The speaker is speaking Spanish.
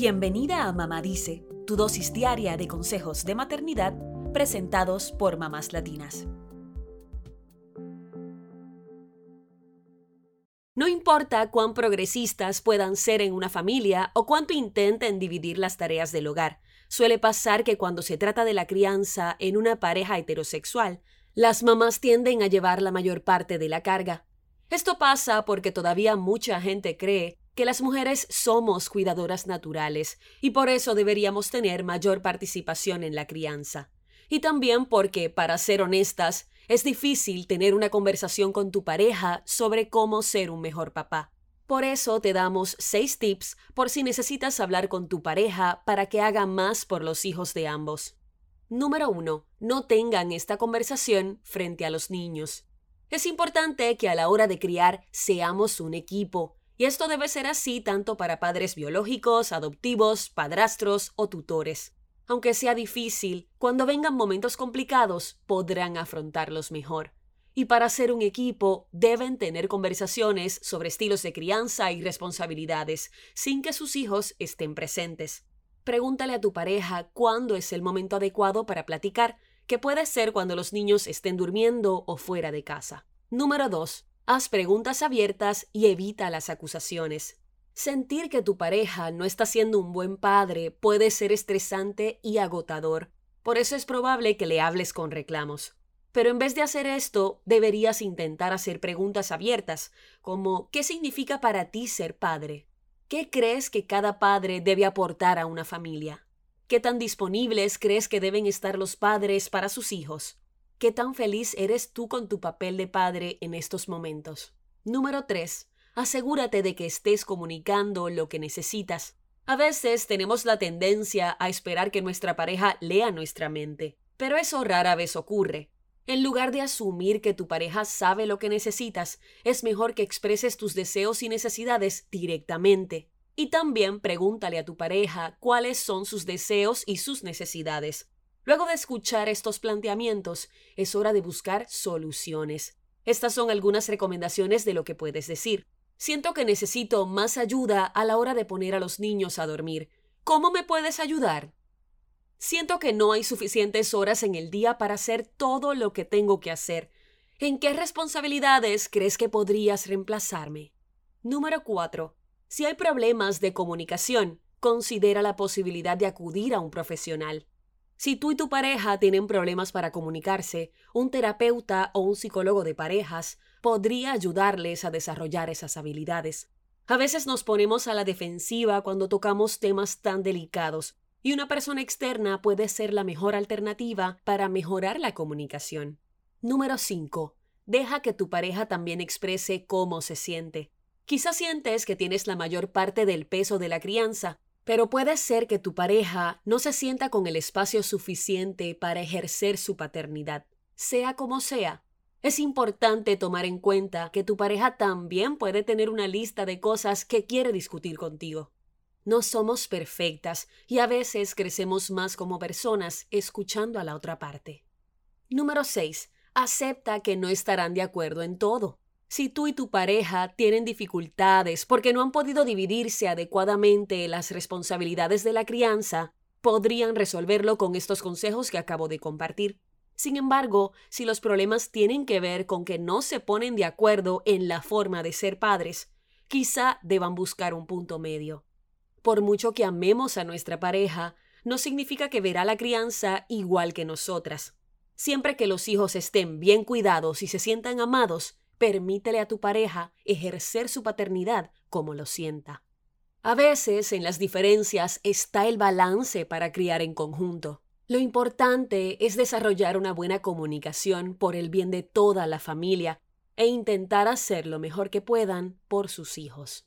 Bienvenida a Mamá Dice, tu dosis diaria de consejos de maternidad presentados por mamás latinas. No importa cuán progresistas puedan ser en una familia o cuánto intenten dividir las tareas del hogar, suele pasar que cuando se trata de la crianza en una pareja heterosexual, las mamás tienden a llevar la mayor parte de la carga. Esto pasa porque todavía mucha gente cree que las mujeres somos cuidadoras naturales y por eso deberíamos tener mayor participación en la crianza. Y también porque, para ser honestas, es difícil tener una conversación con tu pareja sobre cómo ser un mejor papá. Por eso te damos seis tips por si necesitas hablar con tu pareja para que haga más por los hijos de ambos. Número 1. No tengan esta conversación frente a los niños. Es importante que a la hora de criar seamos un equipo, y esto debe ser así tanto para padres biológicos, adoptivos, padrastros o tutores. Aunque sea difícil, cuando vengan momentos complicados podrán afrontarlos mejor. Y para ser un equipo deben tener conversaciones sobre estilos de crianza y responsabilidades, sin que sus hijos estén presentes. Pregúntale a tu pareja cuándo es el momento adecuado para platicar, que puede ser cuando los niños estén durmiendo o fuera de casa. Número 2. Haz preguntas abiertas y evita las acusaciones. Sentir que tu pareja no está siendo un buen padre puede ser estresante y agotador. Por eso es probable que le hables con reclamos. Pero en vez de hacer esto, deberías intentar hacer preguntas abiertas, como ¿qué significa para ti ser padre? ¿Qué crees que cada padre debe aportar a una familia? ¿Qué tan disponibles crees que deben estar los padres para sus hijos? ¿Qué tan feliz eres tú con tu papel de padre en estos momentos? Número 3. Asegúrate de que estés comunicando lo que necesitas. A veces tenemos la tendencia a esperar que nuestra pareja lea nuestra mente, pero eso rara vez ocurre. En lugar de asumir que tu pareja sabe lo que necesitas, es mejor que expreses tus deseos y necesidades directamente. Y también pregúntale a tu pareja cuáles son sus deseos y sus necesidades. Luego de escuchar estos planteamientos, es hora de buscar soluciones. Estas son algunas recomendaciones de lo que puedes decir. Siento que necesito más ayuda a la hora de poner a los niños a dormir. ¿Cómo me puedes ayudar? Siento que no hay suficientes horas en el día para hacer todo lo que tengo que hacer. ¿En qué responsabilidades crees que podrías reemplazarme? Número 4. Si hay problemas de comunicación, considera la posibilidad de acudir a un profesional. Si tú y tu pareja tienen problemas para comunicarse, un terapeuta o un psicólogo de parejas podría ayudarles a desarrollar esas habilidades. A veces nos ponemos a la defensiva cuando tocamos temas tan delicados, y una persona externa puede ser la mejor alternativa para mejorar la comunicación. Número 5. Deja que tu pareja también exprese cómo se siente. Quizás sientes que tienes la mayor parte del peso de la crianza, pero puede ser que tu pareja no se sienta con el espacio suficiente para ejercer su paternidad. Sea como sea, es importante tomar en cuenta que tu pareja también puede tener una lista de cosas que quiere discutir contigo. No somos perfectas y a veces crecemos más como personas escuchando a la otra parte. Número 6. Acepta que no estarán de acuerdo en todo. Si tú y tu pareja tienen dificultades porque no han podido dividirse adecuadamente las responsabilidades de la crianza, podrían resolverlo con estos consejos que acabo de compartir. Sin embargo, si los problemas tienen que ver con que no se ponen de acuerdo en la forma de ser padres, quizá deban buscar un punto medio. Por mucho que amemos a nuestra pareja, no significa que verá la crianza igual que nosotras. Siempre que los hijos estén bien cuidados y se sientan amados, permítele a tu pareja ejercer su paternidad como lo sienta. A veces en las diferencias está el balance para criar en conjunto. Lo importante es desarrollar una buena comunicación por el bien de toda la familia e intentar hacer lo mejor que puedan por sus hijos.